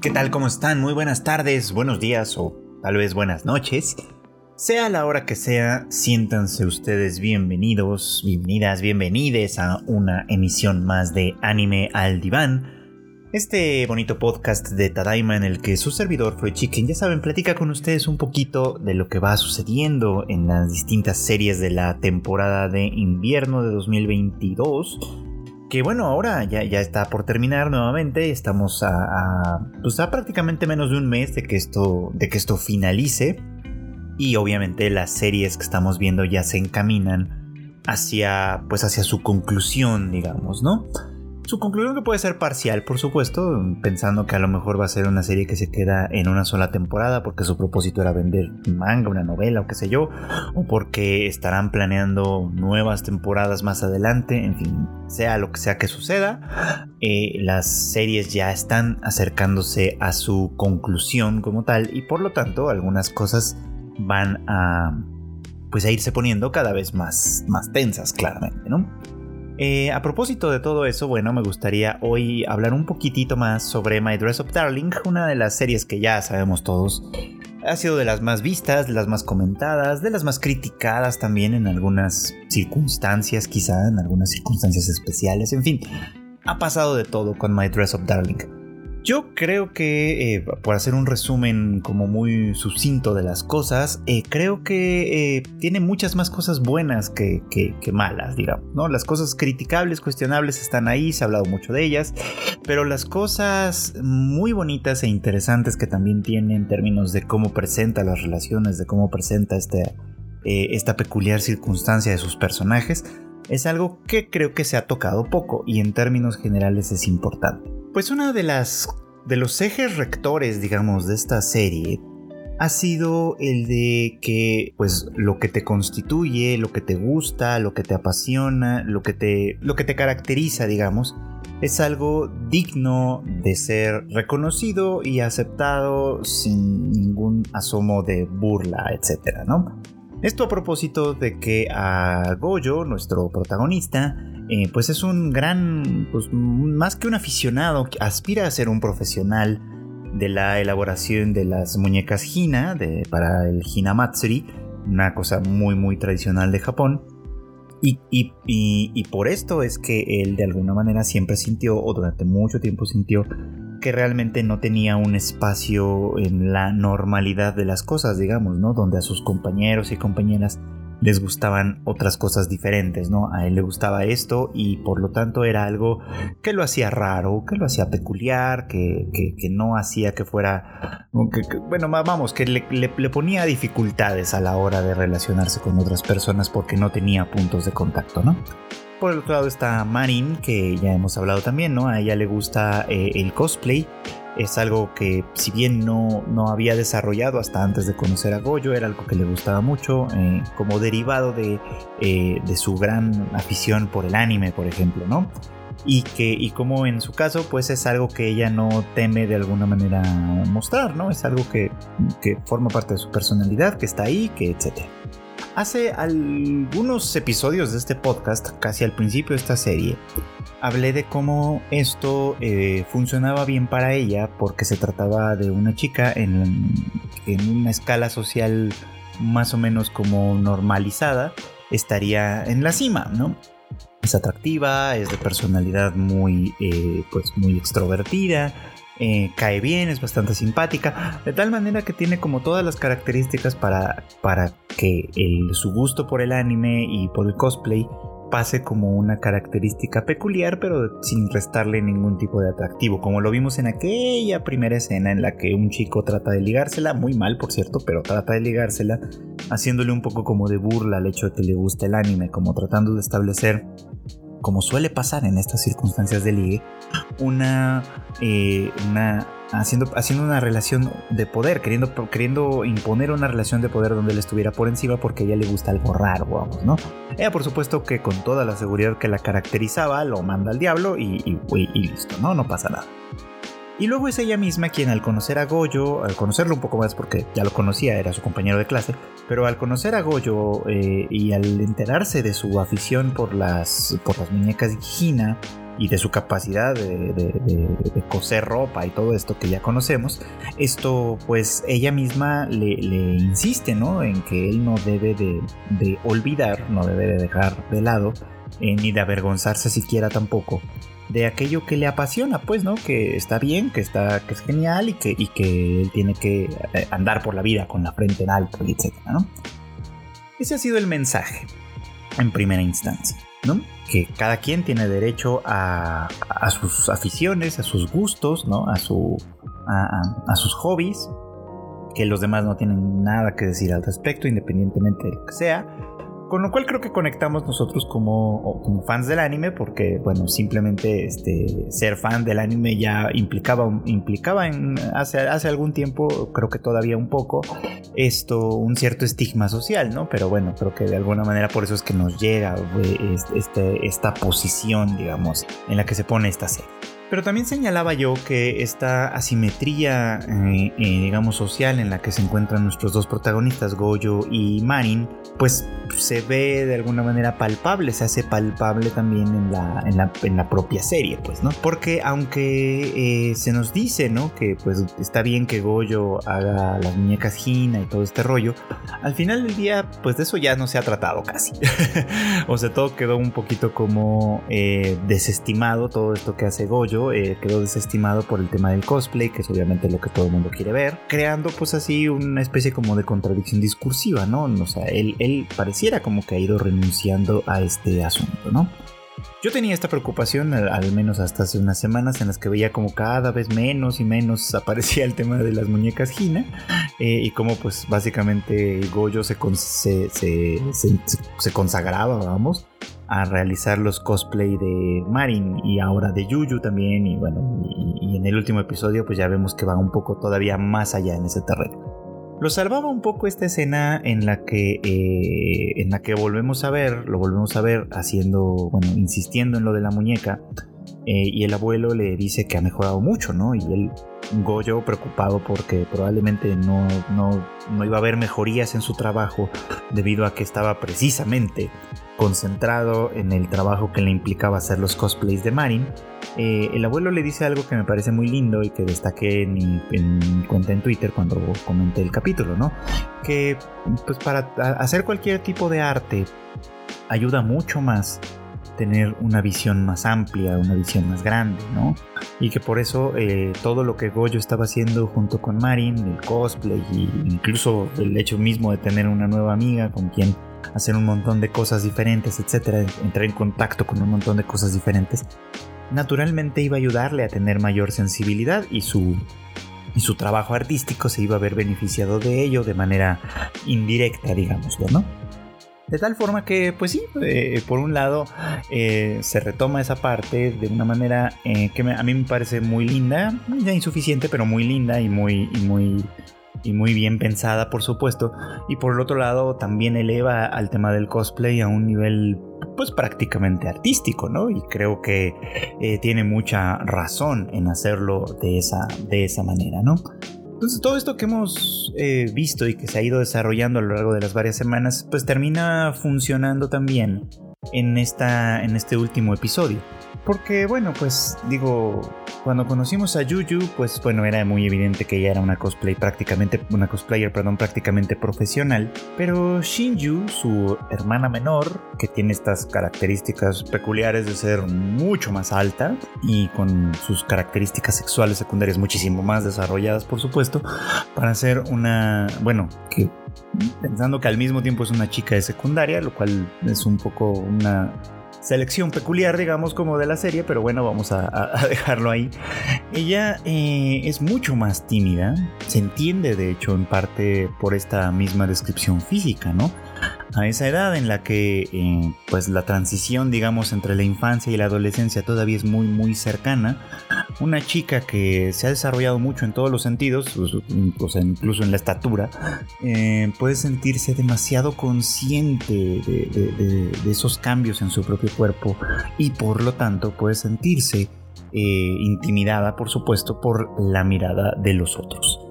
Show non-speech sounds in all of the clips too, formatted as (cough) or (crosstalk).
¿Qué tal? ¿Cómo están? Muy buenas tardes, buenos días o tal vez buenas noches. Sea la hora que sea, siéntanse ustedes bienvenidos, bienvenidas, bienvenides a una emisión más de Anime al Diván. Este bonito podcast de Tadaima en el que su servidor Freud Chicken, ya saben, platica con ustedes un poquito de lo que va sucediendo en las distintas series de la temporada de invierno de 2022 que bueno, ahora ya, ya está por terminar nuevamente. Estamos a, pues a prácticamente menos de un mes de que esto, de que esto finalice. Y obviamente las series que estamos viendo ya se encaminan hacia, pues hacia su conclusión, digamos, ¿no? Su conclusión que puede ser parcial, por supuesto, pensando que a lo mejor va a ser una serie que se queda en una sola temporada porque su propósito era vender manga, una novela o qué sé yo, o porque estarán planeando nuevas temporadas más adelante, en fin, sea lo que sea que suceda, eh, las series ya están acercándose a su conclusión como tal y por lo tanto algunas cosas van a pues a irse poniendo cada vez más, más tensas, claramente, ¿no? Eh, a propósito de todo eso, bueno, me gustaría hoy hablar un poquitito más sobre My Dress Up Darling, una de las series que ya sabemos todos. Ha sido de las más vistas, de las más comentadas, de las más criticadas también en algunas circunstancias, quizá en algunas circunstancias especiales, en fin. Ha pasado de todo con My Dress Up Darling. Yo creo que, eh, por hacer un resumen como muy sucinto de las cosas, eh, creo que eh, tiene muchas más cosas buenas que, malas, digamos, ¿no? Las cosas criticables, cuestionables están ahí, se ha hablado mucho de ellas, pero las cosas muy bonitas e interesantes que también tiene en términos de cómo presenta las relaciones, de cómo presenta este, esta peculiar circunstancia de sus personajes, es algo que creo que se ha tocado poco y en términos generales es importante. Pues una de las de los ejes rectores, digamos, de esta serie ha sido el de que pues lo que te constituye, lo que te gusta, lo que te apasiona, lo que te lo que te caracteriza, digamos, es algo digno de ser reconocido y aceptado sin ningún asomo de burla, etcétera, ¿no? Esto a propósito de que a Goyo, nuestro protagonista, eh, pues es un gran, pues más que un aficionado, aspira a ser un profesional de la elaboración de las muñecas Hina de, para el Hinamatsuri, una cosa muy muy tradicional de Japón. Y, y, por esto es que él de alguna manera siempre sintió, o durante mucho tiempo sintió, que realmente no tenía un espacio en la normalidad de las cosas, digamos, ¿no? Donde a sus compañeros y compañeras les gustaban otras cosas diferentes, ¿no? A él le gustaba esto y por lo tanto era algo que lo hacía raro, que lo hacía peculiar, que, no hacía que fuera, bueno, vamos, que le, le, ponía dificultades a la hora de relacionarse con otras personas porque no tenía puntos de contacto, ¿no? Por el otro lado está Marin, que ya hemos hablado también, ¿no? A ella le gusta eh, el cosplay. Es algo que, si bien no, no había desarrollado hasta antes de conocer a Goyo, era algo que le gustaba mucho, eh, como derivado de, eh, de, su gran afición por el anime, por ejemplo, ¿no? Y, que, y como en su caso, pues es algo que ella no teme de alguna manera mostrar, ¿no? Es algo que, que forma parte de su personalidad, que está ahí, que etcétera. Hace algunos episodios de este podcast, casi al principio de esta serie, hablé de cómo esto eh, funcionaba bien para ella porque se trataba de una chica en, una escala social más o menos como normalizada, estaría en la cima, ¿no? Es atractiva, es de personalidad muy, eh, pues muy extrovertida, eh, cae bien, es bastante simpática, de tal manera que tiene como todas las características para, para que su gusto por el anime y por el cosplay pase como una característica peculiar, pero sin restarle ningún tipo de atractivo, como lo vimos en aquella primera escena en la que un chico trata de ligársela, muy mal por cierto, pero trata de ligársela, haciéndole un poco como de burla al hecho de que le gusta el anime, como tratando de establecer como suele pasar en estas circunstancias de ligue, una, eh, una haciendo, haciendo una relación de poder, queriendo, queriendo imponer una relación de poder donde él estuviera por encima porque a ella le gusta algo raro, vamos, ¿no? Ella, por supuesto, que con toda la seguridad que la caracterizaba, lo manda al diablo y, y listo, ¿no? No pasa nada. Y luego es ella misma quien al conocer a Goyo, al conocerlo un poco más porque ya lo conocía, era su compañero de clase, pero al conocer a Goyo eh, y al enterarse de su afición por las, por las muñecas Gina, y de su capacidad de, coser ropa y todo esto que ya conocemos, esto pues ella misma le, insiste, ¿no? En que él no debe de, olvidar, no debe de dejar de lado, eh, ni de avergonzarse siquiera tampoco de aquello que le apasiona, pues, ¿no? Que está bien, que está, que es genial y que, y que él tiene que eh, andar por la vida con la frente en alto, etcétera, ¿no? Ese ha sido el mensaje en primera instancia, ¿no? Que cada quien tiene derecho a, sus aficiones, a sus gustos, ¿no? A, su, a, sus hobbies, que los demás no tienen nada que decir al respecto, independientemente de lo que sea con lo cual creo que conectamos nosotros como, fans del anime, porque, bueno, simplemente este, ser fan del anime ya implicaba, implicaba en, hace, hace algún tiempo, creo que todavía un poco, esto, un cierto estigma social, ¿no? Pero bueno, creo que de alguna manera por eso es que nos llega este, esta posición, digamos, en la que se pone esta serie. Pero también señalaba yo que esta asimetría, eh, eh, digamos, social en la que se encuentran nuestros dos protagonistas, Goyo y Marin, pues se ve de alguna manera palpable, se hace palpable también en la, en la, propia serie, pues, ¿no? Porque aunque eh, se nos dice, ¿no? Que pues está bien que Goyo haga las muñecas Gina y todo este rollo, al final del día, pues de eso ya no se ha tratado casi. (laughs) o sea, todo quedó un poquito como desestimado, todo esto que hace Goyo eh, quedó desestimado por el tema del cosplay, que es obviamente lo que todo el mundo quiere ver, creando pues así una especie como de contradicción discursiva, ¿no? O sea, él, él pareciera como que ha ido renunciando a este asunto, ¿no? Yo tenía esta preocupación al, menos hasta hace unas semanas en las que veía como cada vez menos y menos (laughs) aparecía el tema de las muñecas Gina eh, y como pues básicamente Goyo se, se, se, se, consagraba, vamos, a realizar los cosplay de Marin y ahora de Yuyu también y bueno y, en el último episodio pues ya vemos que va un poco todavía más allá en ese terreno. Lo salvaba un poco esta escena en la que eh, en la que volvemos a ver, lo volvemos a ver haciendo, bueno, insistiendo en lo de la muñeca eh, y el abuelo le dice que ha mejorado mucho, ¿no? Y él, Goyo, preocupado porque probablemente no, no, no iba a haber mejorías en su trabajo debido a que estaba precisamente concentrado en el trabajo que le implicaba hacer los cosplays de Marin, eh, el abuelo le dice algo que me parece muy lindo y que destaqué en mi, cuenta en Twitter cuando comenté el capítulo, ¿no? Que pues para hacer cualquier tipo de arte ayuda mucho más tener una visión más amplia, una visión más grande, ¿no? Y que por eso eh, todo lo que Goyo estaba haciendo junto con Marin, el cosplay e incluso el hecho mismo de tener una nueva amiga con quien hacer un montón de cosas diferentes, etcétera, entrar en contacto con un montón de cosas diferentes, naturalmente iba a ayudarle a tener mayor sensibilidad y su y su trabajo artístico se iba a ver beneficiado de ello de manera indirecta, digámoslo, ¿no? De tal forma que, pues sí, eh, por un lado eh, se retoma esa parte de una manera eh, que a mí me parece muy linda, ya insuficiente, pero muy linda y muy, y muy y muy bien pensada, por supuesto. Y por el otro lado, también eleva al tema del cosplay a un nivel, pues prácticamente artístico, ¿no? Y creo que eh, tiene mucha razón en hacerlo de esa, de esa manera, ¿no? Entonces todo esto que hemos eh, visto y que se ha ido desarrollando a lo largo de las varias semanas, pues termina funcionando también en, esta, en este último episodio. Porque bueno, pues digo, cuando conocimos a Yuyu, pues bueno, era muy evidente que ella era una cosplay prácticamente, una cosplayer, perdón, prácticamente profesional. Pero Shinju, su hermana menor, que tiene estas características peculiares de ser mucho más alta y con sus características sexuales secundarias muchísimo más desarrolladas, por supuesto, para ser una, bueno, que pensando que al mismo tiempo es una chica de secundaria, lo cual es un poco una selección peculiar, digamos, como de la serie, pero bueno, vamos a, dejarlo ahí. Ella eh, es mucho más tímida, se entiende de hecho en parte por esta misma descripción física, ¿no? A esa edad en la que eh, pues la transición digamos entre la infancia y la adolescencia todavía es muy muy cercana una chica que se ha desarrollado mucho en todos los sentidos incluso en la estatura eh, puede sentirse demasiado consciente de, esos cambios en su propio cuerpo y por lo tanto puede sentirse eh, intimidada por supuesto por la mirada de los otros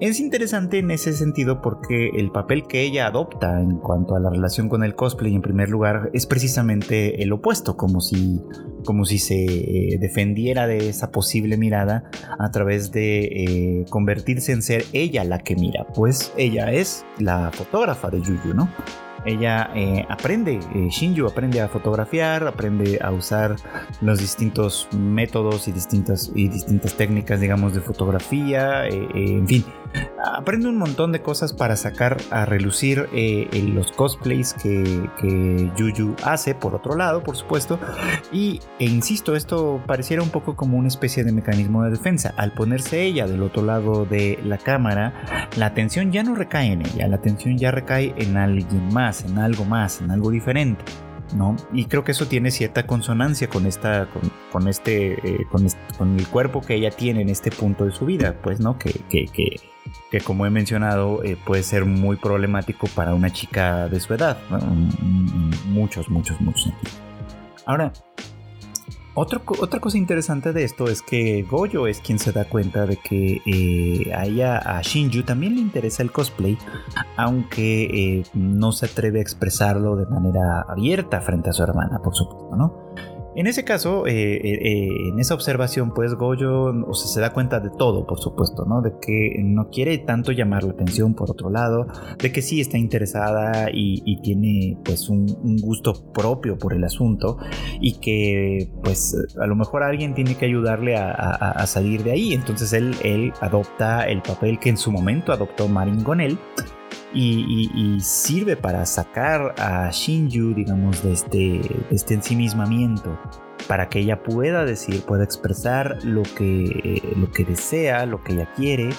Es interesante en ese sentido porque el papel que ella adopta en cuanto a la relación con el cosplay en primer lugar es precisamente el opuesto, como si, como si se eh, defendiera de esa posible mirada a través de eh, convertirse en ser ella la que mira, pues ella es la fotógrafa de Yuyu, ¿no? ella eh, aprende, Shinju aprende a fotografiar, aprende a usar los distintos métodos y distintas, y distintas técnicas, digamos, de fotografía, en fin, aprende un montón de cosas para sacar a relucir los cosplays que, que hace, por otro lado, por supuesto, y, e insisto, esto pareciera un poco como una especie de mecanismo de defensa. Al ponerse ella del otro lado de la cámara, la atención ya no recae en ella, la atención ya recae en alguien más en algo más, en algo diferente. ¿No? Y creo que eso tiene cierta consonancia con esta, con, este, eh, con, el cuerpo que ella tiene en este punto de su vida, pues, ¿no? Que, que, que, como he mencionado, eh, puede ser muy problemático para una chica de su edad, muchos, muchos, muchos Ahora, otra cosa interesante de esto es que Goyo es quien se da cuenta de que eh, a Shinju, también le interesa el cosplay, aunque eh, no se atreve a expresarlo de manera abierta frente a su hermana, por supuesto, ¿no? En ese caso, eh, eh, eh, en esa observación, pues Goyo o se da cuenta de todo, por supuesto, ¿no? De que no quiere tanto llamar la atención, por otro lado, de que sí está interesada y, tiene pues un, gusto propio por el asunto y que pues a lo mejor alguien tiene que ayudarle a, salir de ahí. Entonces él, él adopta el papel que en su momento adoptó Marin con él y, sirve para sacar a Shinju, digamos, de este, de este ensimismamiento, para que ella pueda decir, pueda expresar lo que, lo que desea, lo que ella quiere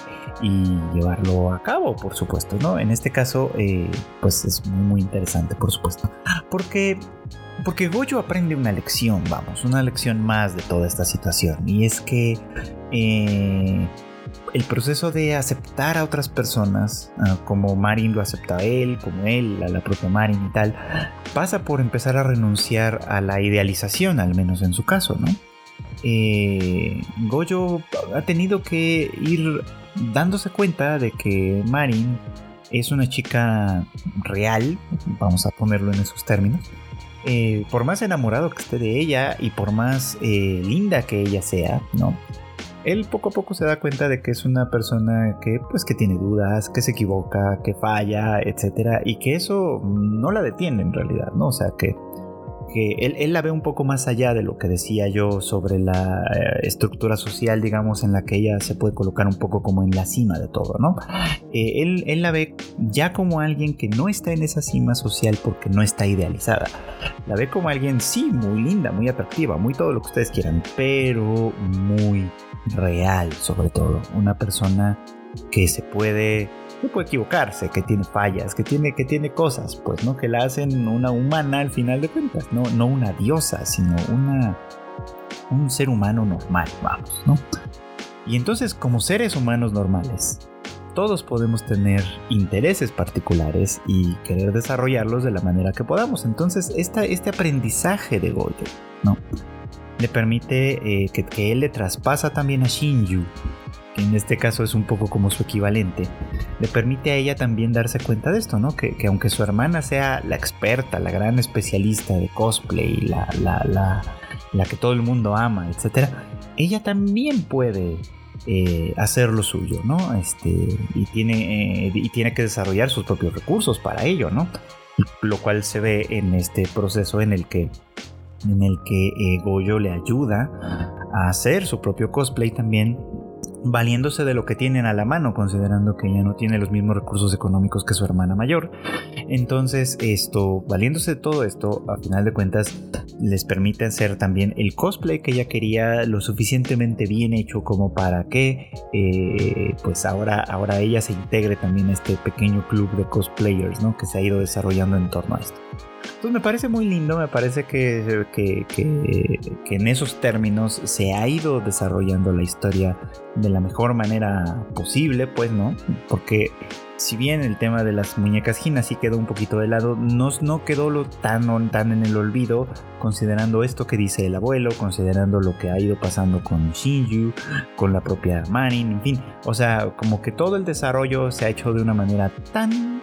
y llevarlo a cabo, por supuesto, ¿no? En este caso, eh, pues es muy, muy interesante, por supuesto, porque porque Goyo aprende una lección, vamos, una lección más de toda esta situación. Y es que eh, el proceso de aceptar a otras personas, ah, como Marin lo acepta a él, como él, a la propia Marin y tal, pasa por empezar a renunciar a la idealización, al menos en su caso, ¿no? Eh, Goyo ha tenido que ir dándose cuenta de que Marin es una chica real, vamos a ponerlo en esos términos, eh, por más enamorado que esté de ella y por más eh, linda que ella sea, ¿no? Él poco a poco se da cuenta de que es una persona que pues que tiene dudas, que se equivoca, que falla, etcétera, y que eso no la detiene en realidad, ¿no? O sea que que él, la ve un poco más allá de lo que decía yo sobre la eh, estructura social, digamos, en la que ella se puede colocar un poco como en la cima de todo, ¿no? Eh, él, la ve ya como alguien que no está en esa cima social porque no está idealizada. La ve como alguien, sí, muy linda, muy atractiva, muy todo lo que ustedes quieran, pero muy real sobre todo. Una persona que se puede, que puede equivocarse, que tiene fallas, que tiene, que tiene cosas, pues, ¿no? Que la hacen una humana al final de cuentas, no, no una diosa, sino una, un ser humano normal, vamos, ¿no? Y entonces, como seres humanos normales, todos podemos tener intereses particulares y querer desarrollarlos de la manera que podamos. Entonces, esta, este aprendizaje de Goyo, ¿no? le permite eh, que, él le traspasa también a Shinju, que en este caso es un poco como su equivalente, le permite a ella también darse cuenta de esto, ¿no? Que, aunque su hermana sea la experta, la gran especialista de cosplay, la, la, la, que todo el mundo ama, etc., ella también puede eh, hacer lo suyo, ¿no? Este, y, tiene, eh, y tiene que desarrollar sus propios recursos para ello, ¿no? Lo cual se ve en este proceso en el que en el que eh, Goyo le ayuda a hacer su propio cosplay también valiéndose de lo que tienen a la mano, considerando que ella no tiene los mismos recursos económicos que su hermana mayor. Entonces, esto, valiéndose de todo esto, a final de cuentas, les permite hacer también el cosplay que ella quería lo suficientemente bien hecho como para que, eh, pues ahora, ahora ella se integre también a este pequeño club de cosplayers, ¿no? Que se ha ido desarrollando en torno a esto. Entonces me parece muy lindo, me parece que, que, que, en esos términos se ha ido desarrollando la historia de la mejor manera posible, pues, ¿no? Porque si bien el tema de las muñecas Gina sí quedó un poquito de lado, no, no quedó lo tan, tan en el olvido, considerando esto que dice el abuelo, considerando lo que ha ido pasando con Shinju, con la propia Marin, en fin. O sea, como que todo el desarrollo se ha hecho de una manera tan,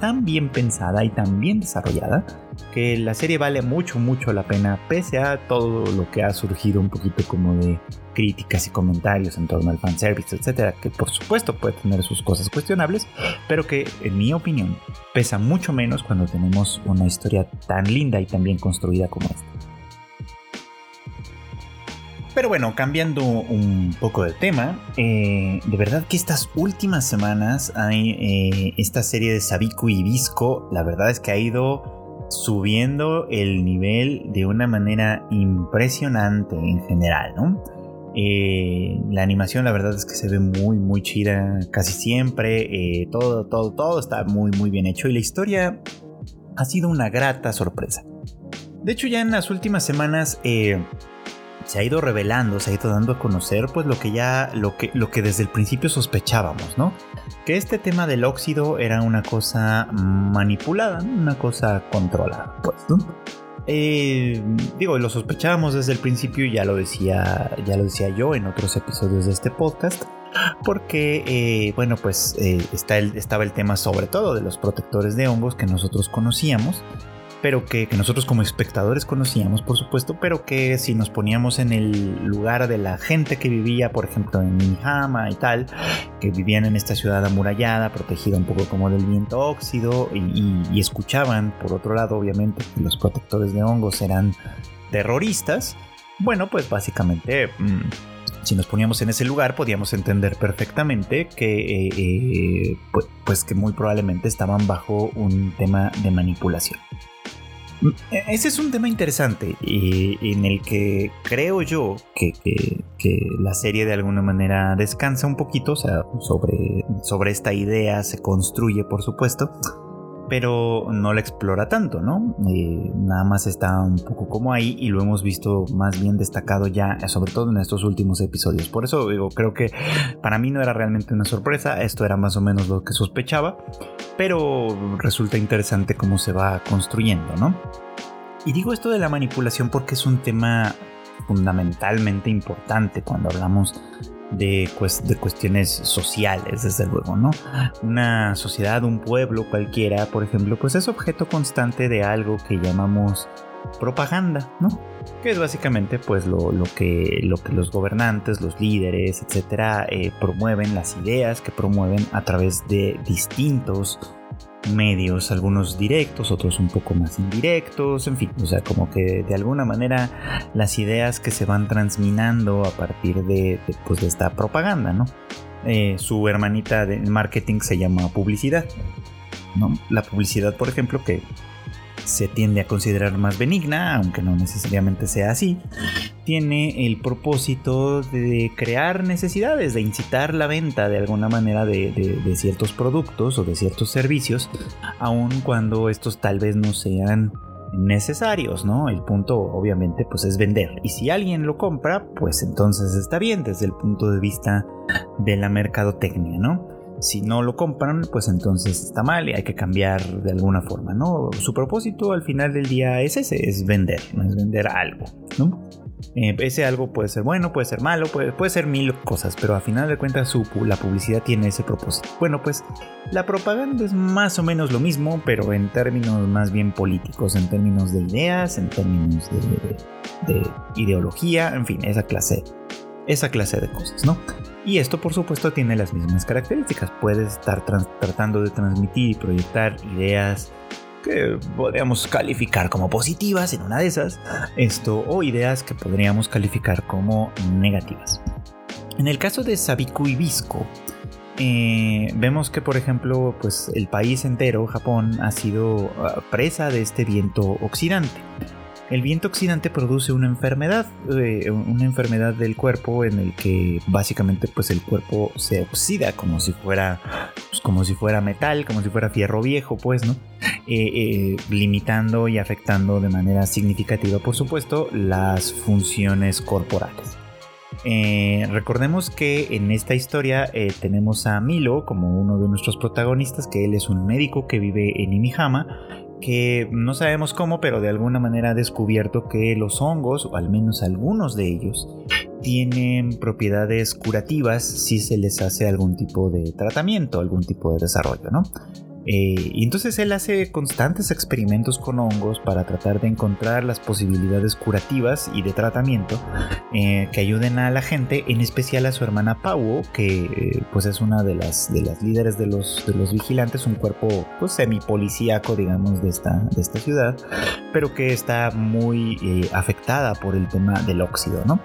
tan bien pensada y tan bien desarrollada que la serie vale mucho, mucho la pena, pese a todo lo que ha surgido un poquito como de críticas y comentarios en torno al fanservice, etcétera, que por supuesto puede tener sus cosas cuestionables, pero que en mi opinión pesa mucho menos cuando tenemos una historia tan linda y tan bien construida como esta. Pero bueno, cambiando un poco de tema, eh, de verdad que estas últimas semanas hay eh, esta serie de Sabiku y Visco, la verdad es que ha ido subiendo el nivel de una manera impresionante en general, ¿no? Eh, la animación la verdad es que se ve muy muy chida casi siempre. Eh, todo, todo, todo está muy muy bien hecho y la historia ha sido una grata sorpresa. De hecho ya en las últimas semanas eh, se ha ido revelando, se ha ido dando a conocer pues lo que ya, lo que, lo que desde el principio sospechábamos, ¿no? Que este tema del óxido era una cosa manipulada, una cosa controlada, pues. Eh, digo, lo sospechábamos desde el principio, ya lo decía, ya lo decía yo en otros episodios de este podcast, porque, eh, bueno, pues eh, está el, estaba el tema sobre todo de los protectores de hongos que nosotros conocíamos pero que, nosotros como espectadores conocíamos, por supuesto, pero que si nos poníamos en el lugar de la gente que vivía, por ejemplo, en Minhama y tal, que vivían en esta ciudad amurallada, protegida un poco como del viento óxido, y, escuchaban, por otro lado, obviamente, que los protectores de hongos eran terroristas, bueno, pues básicamente... Mm, si nos poníamos en ese lugar podíamos entender perfectamente que eh, eh, pues, pues, que muy probablemente estaban bajo un tema de manipulación. Ese es un tema interesante y en el que creo yo que, la serie de alguna manera descansa un poquito, o sea, sobre, sobre esta idea se construye, por supuesto, pero no la explora tanto, ¿no? Eh, nada más está un poco como ahí y lo hemos visto más bien destacado ya, sobre todo en estos últimos episodios. Por eso digo, creo que para mí no era realmente una sorpresa, esto era más o menos lo que sospechaba, pero resulta interesante cómo se va construyendo, ¿no? Y digo esto de la manipulación porque es un tema fundamentalmente importante cuando hablamos de, de, cuestiones sociales, desde luego, ¿no? Una sociedad, un pueblo cualquiera, por ejemplo, pues es objeto constante de algo que llamamos propaganda, ¿no? Que es básicamente pues lo, que, lo que los gobernantes, los líderes, etcétera, eh, promueven, las ideas que promueven a través de distintos medios, algunos directos, otros un poco más indirectos, en fin, o sea, como que de alguna manera las ideas que se van transminando a partir de, pues, de esta propaganda, ¿no? Eh, su hermanita de marketing se llama publicidad, ¿no? La publicidad, por ejemplo, que se tiende a considerar más benigna, aunque no necesariamente sea así, tiene el propósito de crear necesidades, de incitar la venta de alguna manera de, ciertos productos o de ciertos servicios, aun cuando estos tal vez no sean necesarios, ¿no? El punto obviamente pues es vender y si alguien lo compra pues entonces está bien desde el punto de vista de la mercadotecnia, ¿no? Si no lo compran, pues entonces está mal y hay que cambiar de alguna forma, ¿no? Su propósito al final del día es ese, es vender, es vender algo, ¿no? Eh, ese algo puede ser bueno, puede ser malo, puede, puede ser mil cosas, pero al final de cuentas su, la publicidad tiene ese propósito. Bueno, pues la propaganda es más o menos lo mismo, pero en términos más bien políticos, en términos de ideas, en términos de, de ideología, en fin, esa clase, esa clase de cosas, ¿no? Y esto por supuesto tiene las mismas características. Puedes estar tratando de transmitir y proyectar ideas que podríamos calificar como positivas en una de esas, esto o ideas que podríamos calificar como negativas. En el caso de Sabiku y Visco, eh, vemos que por ejemplo pues el país entero, Japón, ha sido ah, presa de este viento oxidante. El viento oxidante produce una enfermedad, eh, una enfermedad del cuerpo en el que básicamente pues el cuerpo se oxida como si fuera, pues, como si fuera metal, como si fuera fierro viejo, pues, ¿no? Eh, eh, limitando y afectando de manera significativa, por supuesto, las funciones corporales. recordemos que en esta historia tenemos a Milo como uno de nuestros protagonistas, que él es un médico que vive en Imihama que no sabemos cómo, pero de alguna manera ha descubierto que los hongos, o al menos algunos de ellos, tienen propiedades curativas si se les hace algún tipo de tratamiento, algún tipo de desarrollo, ¿no? Eh, y entonces él hace constantes experimentos con hongos para tratar de encontrar las posibilidades curativas y de tratamiento eh, que ayuden a la gente, en especial a su hermana Pau, que eh, pues es una de las, de las líderes de los, de los vigilantes, un cuerpo pues semipolicíaco, digamos, de esta, de esta ciudad, pero que está muy afectada por el tema del óxido, ¿no?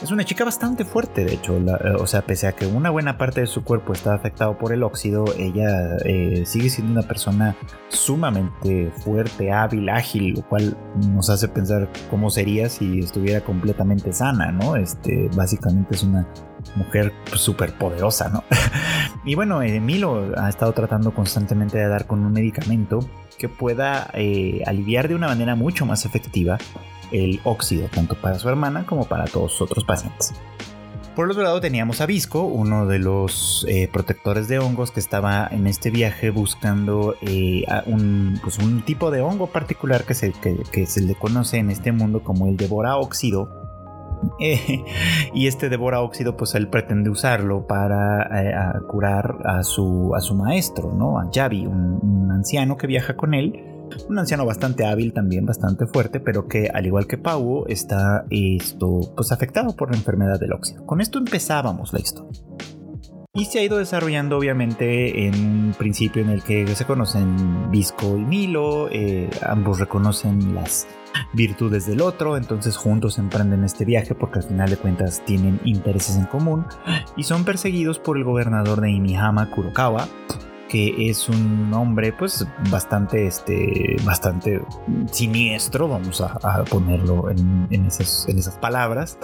Es una chica bastante fuerte, de hecho. Eh, o sea, pese a que una buena parte de su cuerpo está afectado por el óxido, ella eh, sigue siendo una persona sumamente fuerte, hábil, ágil, lo cual nos hace pensar cómo sería si estuviera completamente sana, ¿no? Este, básicamente es una mujer súper poderosa, ¿no? (laughs) y bueno, Milo ha estado tratando constantemente de dar con un medicamento que pueda eh, aliviar de una manera mucho más efectiva el óxido, tanto para su hermana como para todos los otros pacientes. Por otro lado teníamos a Visco, uno de los eh, protectores de hongos que estaba en este viaje buscando eh, un, pues un, tipo de hongo particular que se, que, se, le conoce en este mundo como el devora óxido. (laughs) Eh, y este devora óxido pues él pretende usarlo para curar a su, a su maestro, ¿no? a Javi, un anciano que viaja con él un anciano bastante hábil también, bastante fuerte, pero que al igual que Pau está esto, pues afectado por la enfermedad del óxido. Con esto empezábamos la historia. Y se ha ido desarrollando obviamente en un principio en el que se conocen Visco y Milo, eh, ambos reconocen las virtudes del otro, entonces juntos emprenden este viaje porque al final de cuentas tienen intereses en común y son perseguidos por el gobernador de Imihama, Kurokawa, que es un hombre pues bastante este bastante siniestro vamos a, ponerlo en, esas, palabras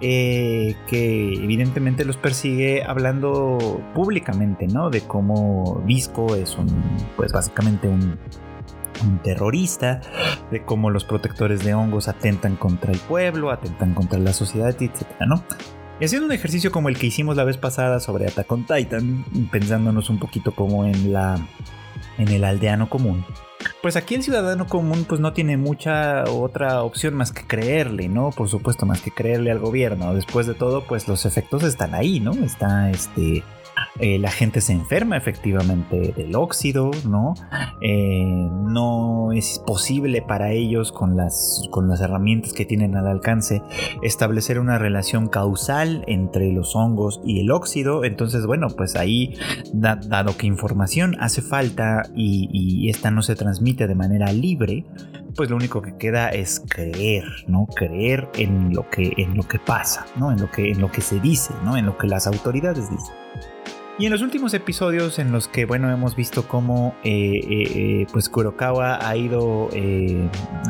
eh, que evidentemente los persigue hablando públicamente no de cómo Visco es un pues básicamente un un terrorista, de cómo los protectores de hongos atentan contra el pueblo, atentan contra la sociedad, etcétera, ¿no? Y haciendo un ejercicio como el que hicimos la vez pasada sobre Attack on Titan, pensándonos un poquito como en la en el aldeano común. Pues aquí el ciudadano común pues no tiene mucha otra opción más que creerle, ¿no? Por supuesto, más que creerle al gobierno. Después de todo, pues los efectos están ahí, ¿no? Está este eh, la gente se enferma efectivamente del óxido, ¿no? Eh, no es posible para ellos con las, con las herramientas que tienen al alcance establecer una relación causal entre los hongos y el óxido. Entonces, bueno, pues ahí, dado que información hace falta y, y esta no se transmite de manera libre, pues lo único que queda es creer, ¿no? Creer en lo que, en lo que pasa, ¿no? En lo que, en lo que se dice, ¿no? En lo que las autoridades dicen. Y en los últimos episodios en los que, bueno, hemos visto cómo eh, eh, eh, pues Kurokawa ha ido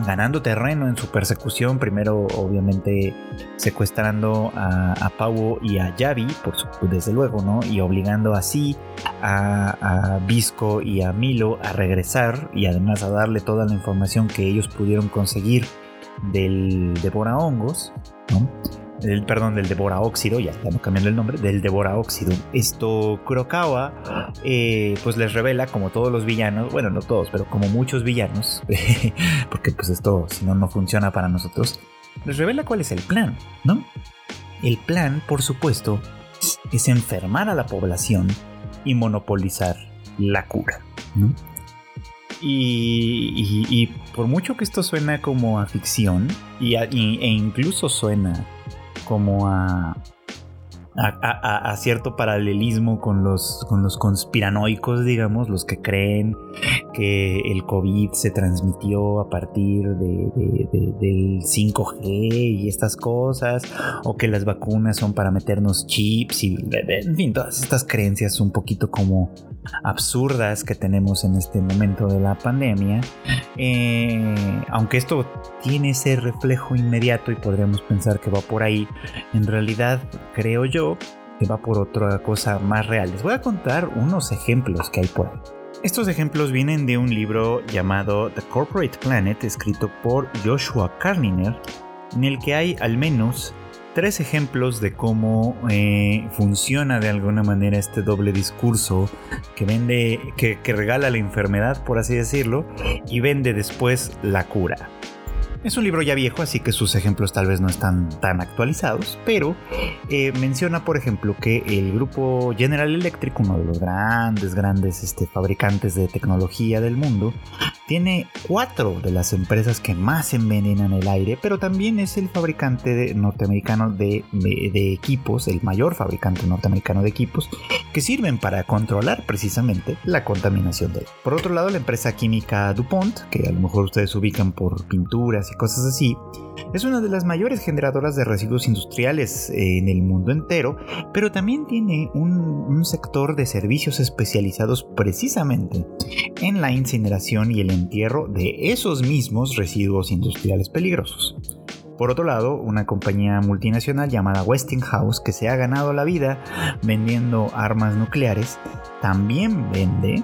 ganando terreno en su persecución, primero obviamente secuestrando a, a Pau y a Yavi, por desde luego, ¿no? Y obligando así a, a Visco y a Milo a regresar y además a darle toda la información que ellos pudieron conseguir del Devora Hongos, ¿no? El, perdón, del Devora Óxido, ya estamos cambiando el nombre, del Devora Óxido. Esto, Kurokawa, eh, pues les revela, como todos los villanos, bueno, no todos, pero como muchos villanos, (laughs) porque pues esto, si no, no funciona para nosotros, les revela cuál es el plan, ¿no? El plan, por supuesto, es enfermar a la población y monopolizar la cura, ¿no? Y, por mucho que esto suena como a ficción, y e incluso suena como a, a, cierto paralelismo con los, con los conspiranoicos, digamos, los que creen que el COVID se transmitió a partir de, del 5G y estas cosas, o que las vacunas son para meternos chips y, en fin, todas estas creencias un poquito como absurdas que tenemos en este momento de la pandemia. Eh, aunque esto tiene ese reflejo inmediato y podríamos pensar que va por ahí, en realidad creo yo que va por otra cosa más real. Les voy a contar unos ejemplos que hay por ahí. Estos ejemplos vienen de un libro llamado The Corporate Planet, escrito por Joshua Carniner, en el que hay al menos tres ejemplos de cómo eh, funciona de alguna manera este doble discurso que vende, que regala la enfermedad, por así decirlo, y vende después la cura. Es un libro ya viejo, así que sus ejemplos tal vez no están tan actualizados, pero eh, menciona, por ejemplo, que el grupo General Electric, uno de los grandes, grandes este, fabricantes de tecnología del mundo, tiene cuatro de las empresas que más envenenan el aire, pero también es el fabricante norteamericano de, de equipos, el mayor fabricante norteamericano de equipos, que sirven para controlar precisamente la contaminación del aire. Por otro lado, la empresa química DuPont, que a lo mejor ustedes ubican por pinturas y cosas así, es una de las mayores generadoras de residuos industriales eh, en el mundo entero, pero también tiene un, sector de servicios especializados precisamente en la incineración y el entierro de esos mismos residuos industriales peligrosos. Por otro lado, una compañía multinacional llamada Westinghouse, que se ha ganado la vida vendiendo armas nucleares, también vende,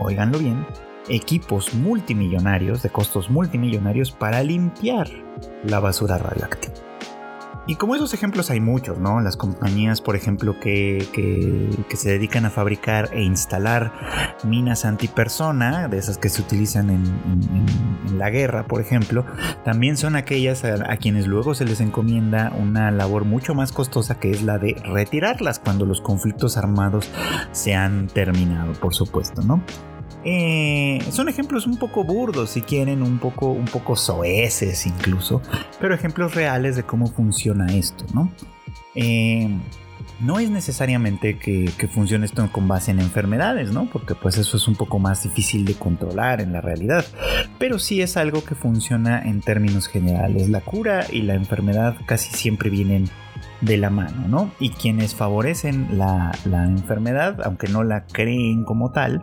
oiganlo bien, equipos multimillonarios, de costos multimillonarios, para limpiar la basura radioactiva. Y como esos ejemplos hay muchos, ¿no? Las compañías, por ejemplo, que, se dedican a fabricar e instalar minas antipersona, de esas que se utilizan en, la guerra, por ejemplo, también son aquellas a, quienes luego se les encomienda una labor mucho más costosa que es la de retirarlas cuando los conflictos armados se han terminado, por supuesto, ¿no? Eh, son ejemplos un poco burdos, si quieren, un poco, un poco soeces incluso, pero ejemplos reales de cómo funciona esto, ¿no? Eh, no es necesariamente que, funcione esto con base en enfermedades, ¿no? Porque pues eso es un poco más difícil de controlar en la realidad. Pero sí es algo que funciona en términos generales. La cura y la enfermedad casi siempre vienen de la mano, ¿no? Y quienes favorecen la, enfermedad, aunque no la creen como tal,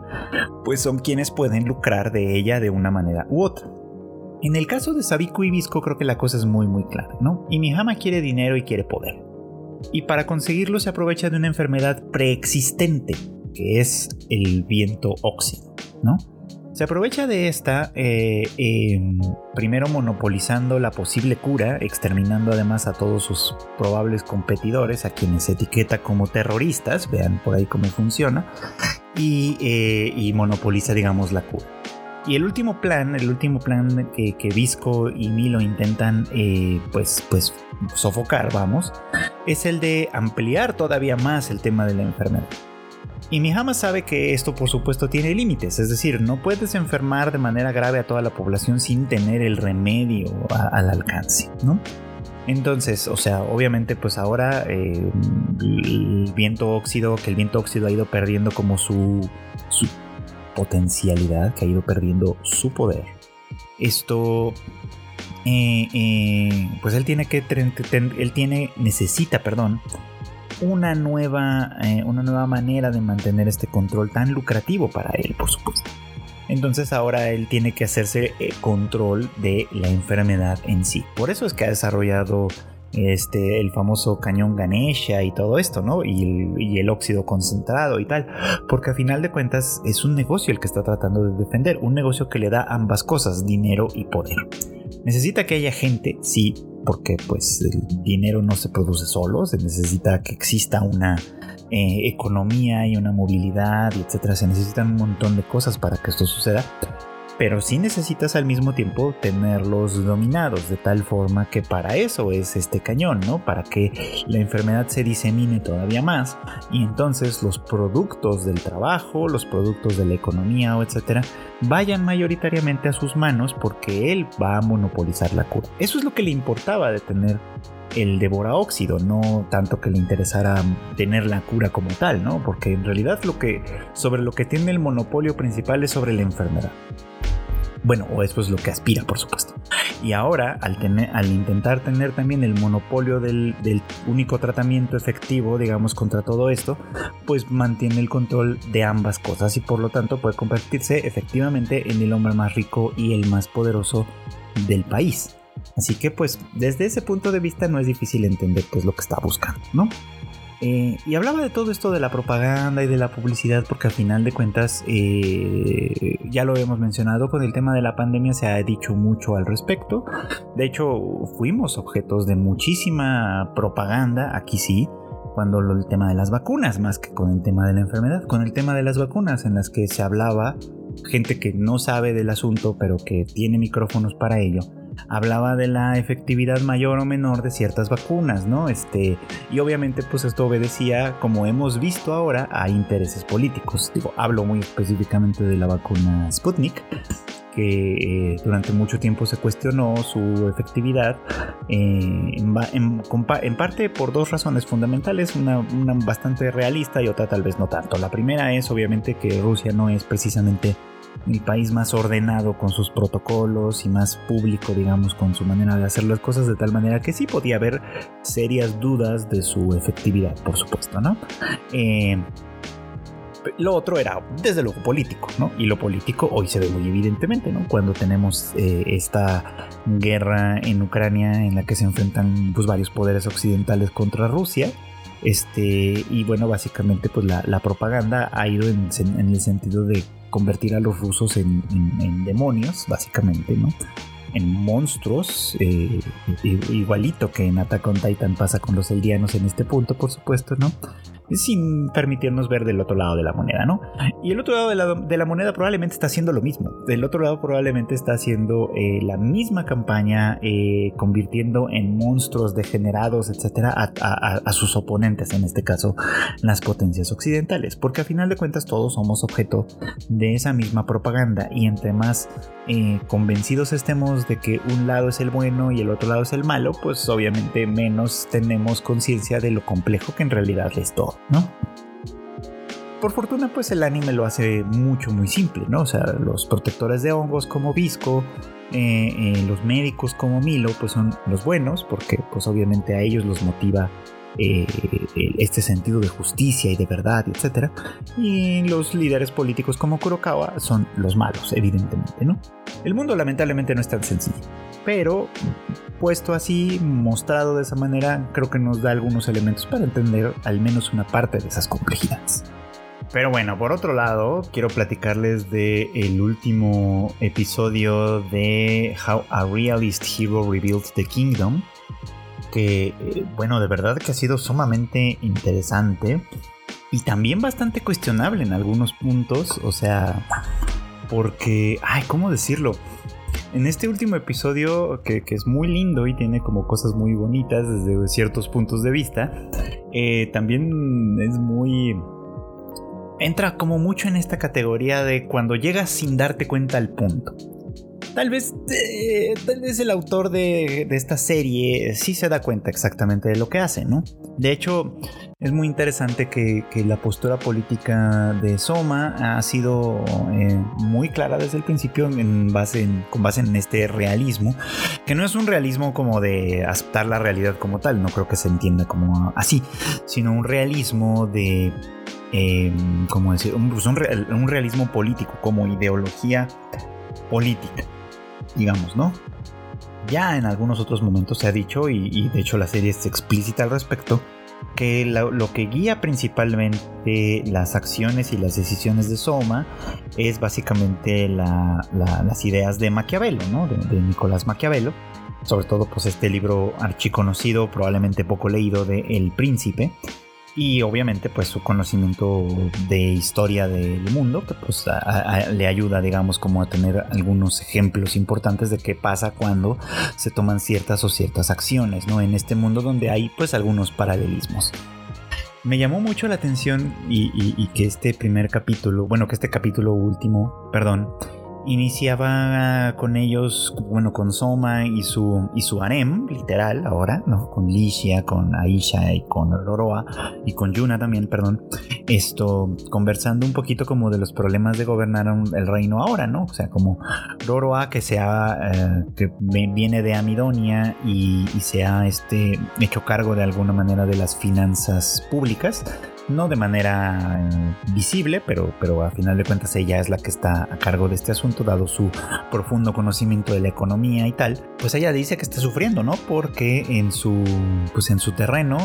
pues son quienes pueden lucrar de ella de una manera u otra. En el caso de Sabiku y Visco creo que la cosa es muy muy clara, ¿no? Y Mihama quiere dinero y quiere poder. Y para conseguirlo se aprovecha de una enfermedad preexistente, que es el viento óxido, ¿no? Se aprovecha de esta, eh, em, primero monopolizando la posible cura, exterminando además a todos sus probables competidores, a quienes etiqueta como terroristas, vean por ahí cómo funciona, y, eh, monopoliza, digamos, la cura. Y el último plan, el último plan que, Visco y Milo intentan eh, pues, pues sofocar, vamos, es el de ampliar todavía más el tema de la enfermedad. Y Mihama sabe que esto por supuesto tiene límites, es decir, no puedes enfermar de manera grave a toda la población sin tener el remedio al alcance, ¿no? Entonces, o sea, obviamente pues ahora eh, el viento óxido, que el viento óxido ha ido perdiendo como su, su potencialidad, que ha ido perdiendo su poder. Esto eh, eh, pues él tiene que él tiene necesita perdón una nueva, eh, una nueva manera de mantener este control tan lucrativo para él, por supuesto. Entonces ahora él tiene que hacerse eh, control de la enfermedad en sí. Por eso es que ha desarrollado este, el famoso cañón Ganesha y todo esto, ¿no? Y el, y el, óxido concentrado y tal. Porque a final de cuentas es un negocio el que está tratando de defender. Un negocio que le da ambas cosas, dinero y poder. Necesita que haya gente, sí, porque pues el dinero no se produce solo, se necesita que exista una eh, economía y una movilidad, etcétera. Se necesitan un montón de cosas para que esto suceda pero sí necesitas al mismo tiempo tenerlos dominados de tal forma que para eso es este cañón, ¿no? Para que la enfermedad se disemine todavía más y entonces los productos del trabajo, los productos de la economía o etcétera vayan mayoritariamente a sus manos porque él va a monopolizar la cura. Eso es lo que le importaba de tener el devora óxido, no tanto que le interesara tener la cura como tal, ¿no? Porque en realidad lo que, sobre lo que tiene el monopolio principal es sobre la enfermedad. Bueno, o eso es lo que aspira, por supuesto. Y ahora, al, intentar tener también el monopolio del, del, único tratamiento efectivo, digamos, contra todo esto, pues mantiene el control de ambas cosas y por lo tanto puede convertirse efectivamente en el hombre más rico y el más poderoso del país. Así que pues desde ese punto de vista no es difícil entender qué es lo que está buscando, ¿no? Eh, y hablaba de todo esto de la propaganda y de la publicidad porque al final de cuentas, eh, ya lo hemos mencionado, con el tema de la pandemia se ha dicho mucho al respecto. De hecho, fuimos objetos de muchísima propaganda, aquí sí, cuando el tema de las vacunas, más que con el tema de la enfermedad, con el tema de las vacunas en las que se hablaba, gente que no sabe del asunto pero que tiene micrófonos para ello hablaba de la efectividad mayor o menor de ciertas vacunas, ¿no? Este, y obviamente pues esto obedecía, como hemos visto ahora, a intereses políticos. Digo, hablo muy específicamente de la vacuna Sputnik, que eh, durante mucho tiempo se cuestionó su efectividad, eh, en, parte por dos razones fundamentales, una, una, bastante realista y otra tal vez no tanto. La primera es obviamente que Rusia no es precisamente el país más ordenado con sus protocolos y más público, digamos, con su manera de hacer las cosas, de tal manera que sí podía haber serias dudas de su efectividad, por supuesto, ¿no? Eh, lo otro era, desde luego, político, ¿no? Y lo político hoy se ve muy evidentemente, ¿no? Cuando tenemos eh, esta guerra en Ucrania en la que se enfrentan pues, varios poderes occidentales contra Rusia. Este, y bueno, básicamente, pues la, propaganda ha ido en, en el sentido de convertir a los rusos en, demonios, básicamente, ¿no? En monstruos, eh, igualito que en Attack on Titan pasa con los eldianos en este punto, por supuesto, ¿no? Sin permitirnos ver del otro lado de la moneda, ¿no? Y el otro lado de la, moneda probablemente está haciendo lo mismo. Del otro lado probablemente está haciendo eh, la misma campaña, eh, convirtiendo en monstruos degenerados, etcétera, a, sus oponentes, en este caso las potencias occidentales. Porque a final de cuentas todos somos objeto de esa misma propaganda y entre más eh, convencidos estemos de que un lado es el bueno y el otro lado es el malo, pues obviamente menos tenemos conciencia de lo complejo que en realidad es todo, ¿no? Por fortuna, pues el anime lo hace mucho, muy simple, ¿no? O sea, los protectores de hongos como Visco, eh, eh, los médicos como Milo, pues son los buenos, porque pues obviamente a ellos los motiva eh, este sentido de justicia y de verdad, etc. Y los líderes políticos como Kurokawa son los malos, evidentemente, ¿no? El mundo lamentablemente no es tan sencillo, pero puesto así, mostrado de esa manera, creo que nos da algunos elementos para entender al menos una parte de esas complejidades. Pero bueno, por otro lado, quiero platicarles de el último episodio de How a Realist Hero Rebuilt the Kingdom, que, eh, bueno, de verdad que ha sido sumamente interesante y también bastante cuestionable en algunos puntos, o sea, porque, ay, ¿cómo decirlo? En este último episodio, que, es muy lindo y tiene como cosas muy bonitas desde ciertos puntos de vista, eh, también es muy... Entra como mucho en esta categoría de cuando llegas sin darte cuenta al punto tal vez, eh, tal vez el autor de, esta serie sí se da cuenta exactamente de lo que hace, ¿no? De hecho, es muy interesante que, la postura política de Soma ha sido eh, muy clara desde el principio en base con base en este realismo, que no es un realismo como de aceptar la realidad como tal, no creo que se entienda como así, sino un realismo de... Eh, ¿cómo decir? Pues un realismo político como ideología política digamos, ¿no? Ya en algunos otros momentos se ha dicho, y, de hecho la serie es explícita al respecto, que lo, que guía principalmente las acciones y las decisiones de Soma es básicamente las ideas de Maquiavelo, ¿no? De, de, Nicolás Maquiavelo. Sobre todo, pues este libro archiconocido, probablemente poco leído, de El Príncipe, y obviamente pues su conocimiento de historia del mundo que pues le ayuda digamos como a tener algunos ejemplos importantes de qué pasa cuando se toman ciertas o ciertas acciones no en este mundo donde hay pues algunos paralelismos. Me llamó mucho la atención y, que este primer capítulo bueno que este capítulo último perdón iniciaba con ellos, bueno, con Soma y su, y su harem, literal, ahora, ¿no? Con Licia, con Aisha y con Roroa y con Yuna también, perdón. Esto, conversando un poquito como de los problemas de gobernar el reino ahora, ¿no? O sea, como Roroa que se ha, eh, que viene de Amidonia y, y se ha este, hecho cargo de alguna manera de las finanzas públicas no de manera eh, visible, pero, pero a final de cuentas ella es la que está a cargo de este asunto, dado su profundo conocimiento de la economía y tal, pues ella dice que está sufriendo, ¿no? Porque en su, pues en su terreno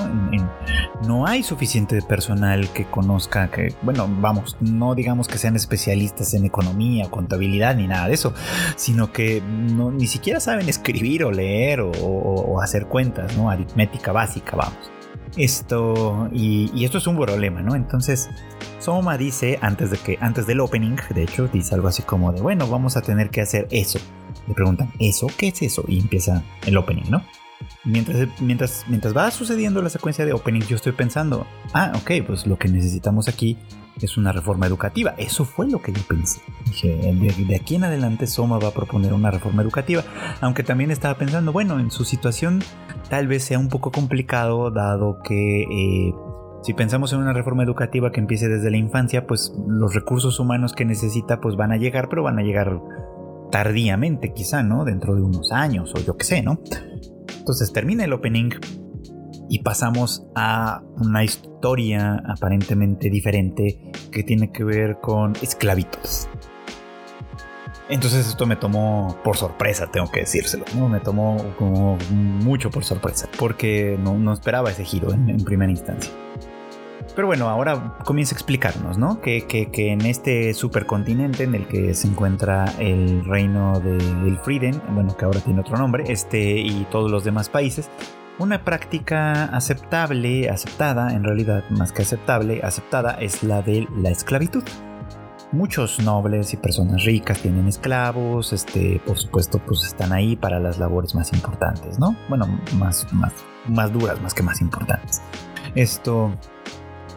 no hay suficiente personal que conozca, que, bueno, vamos, no digamos que sean especialistas en economía, contabilidad ni nada de eso, sino que no, ni siquiera saben escribir o leer o hacer cuentas, ¿no? Aritmética básica, vamos. Esto, y, esto es un problema, ¿no? Entonces, Soma dice, antes, de que, antes del opening, de hecho, dice algo así como de, bueno, vamos a tener que hacer eso. Le preguntan, ¿eso? ¿Qué es eso? Y empieza el opening, ¿no? Mientras, mientras, mientras va sucediendo la secuencia de opening, yo estoy pensando, ah, ok, pues lo que necesitamos aquí es una reforma educativa. Eso fue lo que yo pensé. Dije, de, aquí en adelante Soma va a proponer una reforma educativa. Aunque también estaba pensando, bueno, en su situación tal vez sea un poco complicado dado que... Eh, si pensamos en una reforma educativa que empiece desde la infancia, pues los recursos humanos que necesita pues van a llegar, pero van a llegar tardíamente quizá, ¿no? Dentro de unos años o yo qué sé, ¿no? Entonces termina el opening y pasamos a una historia aparentemente diferente que tiene que ver con esclavitud. Entonces esto me tomó por sorpresa, tengo que decírselo. ¿no? Me tomó como mucho por sorpresa, porque no, esperaba ese giro en, primera instancia. Pero bueno, ahora comienza a explicarnos, ¿no? Que, en este supercontinente en el que se encuentra el reino de Elfrieden, bueno, que ahora tiene otro nombre, este y todos los demás países, una práctica aceptable, aceptada, en realidad más que aceptable, aceptada es la de la esclavitud. Muchos nobles y personas ricas tienen esclavos, este, por supuesto, pues están ahí para las labores más importantes, ¿no? Bueno, más, más, más duras, más que más importantes. Esto.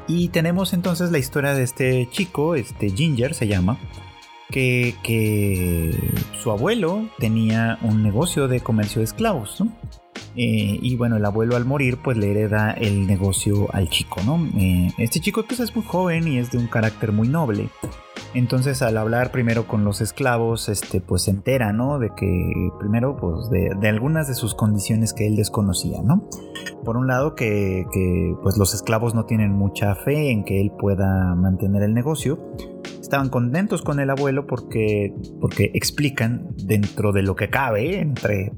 Y tenemos entonces la historia de este chico, este Ginger se llama, que, que su abuelo tenía un negocio de comercio de esclavos, ¿no? Eh, y bueno, el abuelo al morir pues le hereda el negocio al chico, ¿no? Eh, este chico pues es muy joven y es de un carácter muy noble. Entonces al hablar primero con los esclavos, este pues se entera, ¿no? De que primero pues de, algunas de sus condiciones que él desconocía, ¿no? Por un lado que, que pues los esclavos no tienen mucha fe en que él pueda mantener el negocio estaban contentos con el abuelo porque, porque explican dentro de lo que cabe, entre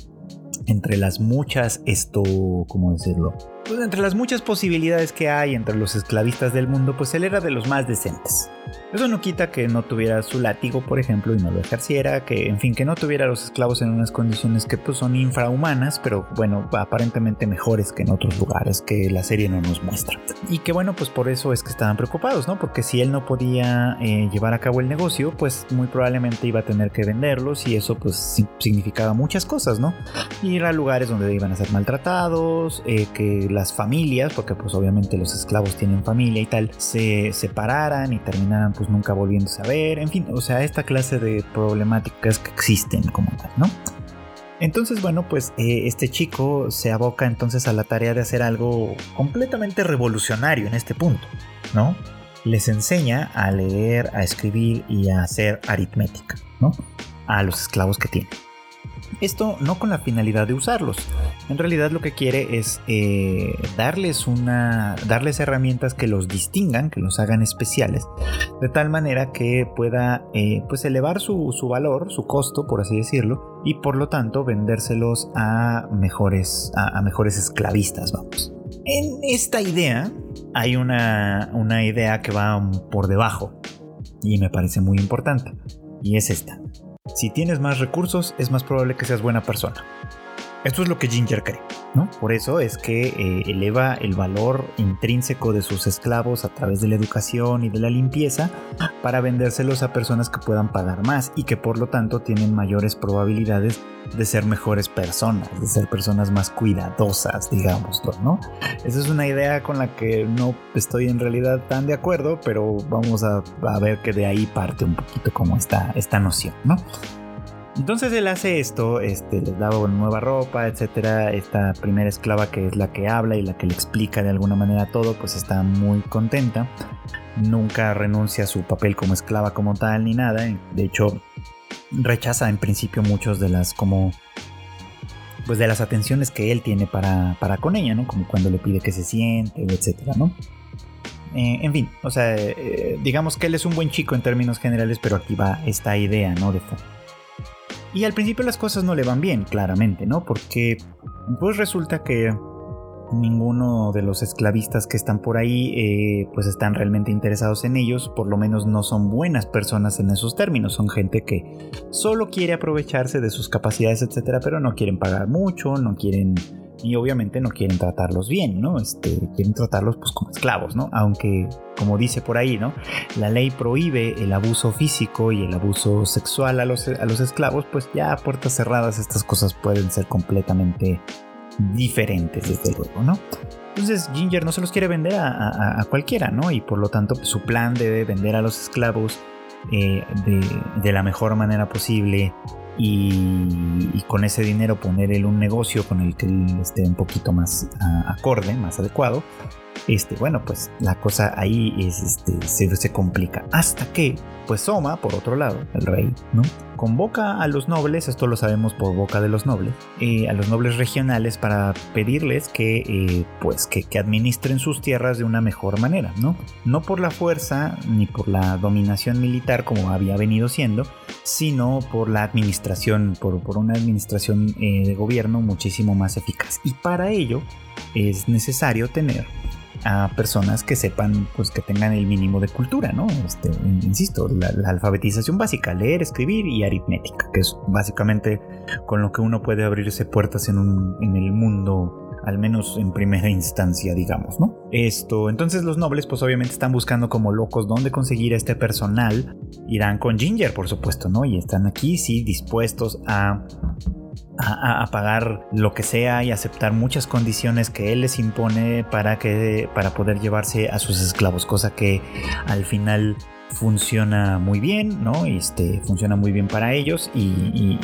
entre las muchas, esto, ¿cómo decirlo? Pues entre las muchas posibilidades que hay entre los esclavistas del mundo, pues él era de los más decentes. Eso no quita que no tuviera su látigo, por ejemplo, y no lo ejerciera, que en fin, que no tuviera a los esclavos en unas condiciones que pues son infrahumanas, pero bueno, aparentemente mejores que en otros lugares que la serie no nos muestra. Y que bueno, pues por eso es que estaban preocupados, ¿no? Porque si él no podía eh, llevar a cabo el negocio, pues muy probablemente iba a tener que venderlos y eso pues significaba muchas cosas, ¿no? Ir a lugares donde iban a ser maltratados, eh, que las familias, porque pues obviamente los esclavos tienen familia y tal, se separaran y terminaran pues nunca volviéndose a ver, en fin, o sea, esta clase de problemáticas que existen como tal, ¿no? Entonces, bueno, pues eh, este chico se aboca entonces a la tarea de hacer algo completamente revolucionario en este punto, ¿no? Les enseña a leer, a escribir y a hacer aritmética, ¿no? A los esclavos que tiene. Esto no con la finalidad de usarlos. En realidad lo que quiere es eh, darles una. darles herramientas que los distingan, que los hagan especiales. De tal manera que pueda eh, pues elevar su, valor, su costo, por así decirlo. Y por lo tanto vendérselos a mejores. a, mejores esclavistas, vamos. En esta idea hay una, una idea que va por debajo. Y me parece muy importante. Y es esta. Si tienes más recursos, es más probable que seas buena persona. Esto es lo que Ginger cree, ¿no? Por eso es que eh, eleva el valor intrínseco de sus esclavos a través de la educación y de la limpieza para vendérselos a personas que puedan pagar más y que por lo tanto tienen mayores probabilidades de ser mejores personas, de ser personas más cuidadosas, digámoslo, ¿no? Esa es una idea con la que no estoy en realidad tan de acuerdo, pero vamos a, a ver que de ahí parte un poquito como esta, esta noción, ¿no? Entonces él hace esto, este, les da nueva ropa, etcétera. Esta primera esclava que es la que habla y la que le explica de alguna manera todo, pues está muy contenta. Nunca renuncia a su papel como esclava como tal ni nada. De hecho, rechaza en principio muchos de las como pues de las atenciones que él tiene para, para con ella, ¿no? Como cuando le pide que se siente, etcétera, ¿no? Eh, en fin, o sea, eh, digamos que él es un buen chico en términos generales, pero aquí va esta idea, ¿no? De y al principio las cosas no le van bien, claramente, ¿no? Porque pues resulta que ninguno de los esclavistas que están por ahí eh, pues están realmente interesados en ellos, por lo menos no son buenas personas en esos términos, son gente que solo quiere aprovecharse de sus capacidades, etcétera, pero no quieren pagar mucho, no quieren y obviamente no quieren tratarlos bien, ¿no? Este, quieren tratarlos pues como esclavos, ¿no? Aunque, como dice por ahí, ¿no? La ley prohíbe el abuso físico y el abuso sexual a los, a los esclavos, pues ya a puertas cerradas estas cosas pueden ser completamente diferentes, desde luego, ¿no? Entonces Ginger no se los quiere vender a, cualquiera, ¿no? Y por lo tanto pues, su plan debe vender a los esclavos eh, de, de, la mejor manera posible y, con ese dinero poner un negocio con el que él esté un poquito más acorde, más adecuado, este, bueno, pues la cosa ahí es, este, se, complica. Hasta que, pues Soma, por otro lado, el rey, ¿no? Convoca a los nobles, esto lo sabemos por boca de los nobles, eh, a los nobles regionales para pedirles que, eh, pues, que, administren sus tierras de una mejor manera, ¿no? No por la fuerza ni por la dominación militar como había venido siendo, sino por la administración, por, por una administración eh, de gobierno muchísimo más eficaz. Y para ello es necesario tener a personas que sepan, pues que tengan el mínimo de cultura, ¿no? Este, insisto, la, alfabetización básica, leer, escribir y aritmética, que es básicamente con lo que uno puede abrirse puertas en, un, en el mundo al menos en primera instancia, digamos, ¿no? Esto, entonces los nobles pues obviamente están buscando como locos dónde conseguir este personal. Irán con Ginger, por supuesto, ¿no? Y están aquí, sí, dispuestos a a, pagar lo que sea y aceptar muchas condiciones que él les impone para que para poder llevarse a sus esclavos, cosa que al final funciona muy bien, ¿no? Este, funciona muy bien para ellos y,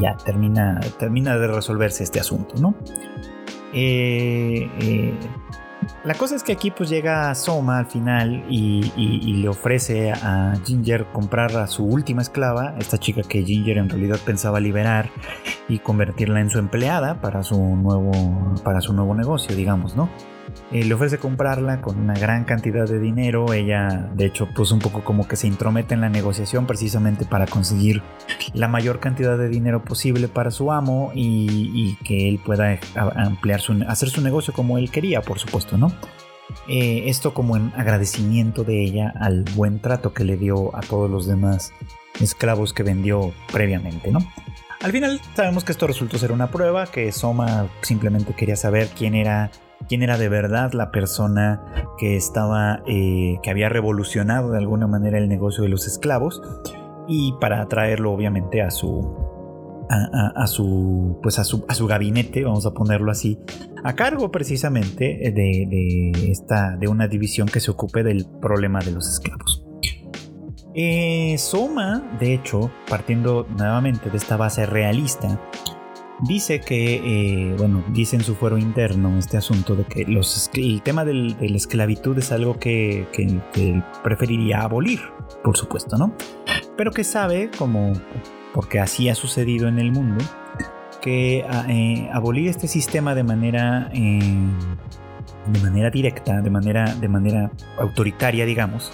ya termina, termina de resolverse este asunto, ¿no? Eh, eh, la cosa es que aquí pues llega Soma al final y, le ofrece a Ginger comprar a su última esclava, esta chica que Ginger en realidad pensaba liberar y convertirla en su empleada para su nuevo, para su nuevo negocio, digamos, ¿no? Eh, le ofrece comprarla con una gran cantidad de dinero. Ella, de hecho, pues un poco como que se intromete en la negociación precisamente para conseguir la mayor cantidad de dinero posible para su amo y, que él pueda ampliar su, hacer su negocio como él quería, por supuesto, ¿no? Eh, esto como en agradecimiento de ella al buen trato que le dio a todos los demás esclavos que vendió previamente, ¿no? Al final sabemos que esto resultó ser una prueba, que Soma simplemente quería saber quién era quién era de verdad la persona que estaba, eh, que había revolucionado de alguna manera el negocio de los esclavos y para atraerlo obviamente a su, a, su, pues a su, a su gabinete, vamos a ponerlo así, a cargo precisamente de, de, esta, de una división que se ocupe del problema de los esclavos. Eh, Soma, de hecho, partiendo nuevamente de esta base realista, dice que, eh, bueno, dice en su fuero interno este asunto de que los, el tema de la esclavitud es algo que, preferiría abolir, por supuesto, ¿no? Pero que sabe, como porque así ha sucedido en el mundo, que ah, eh, abolir este sistema de manera, eh, de manera directa, de manera, de manera autoritaria, digamos,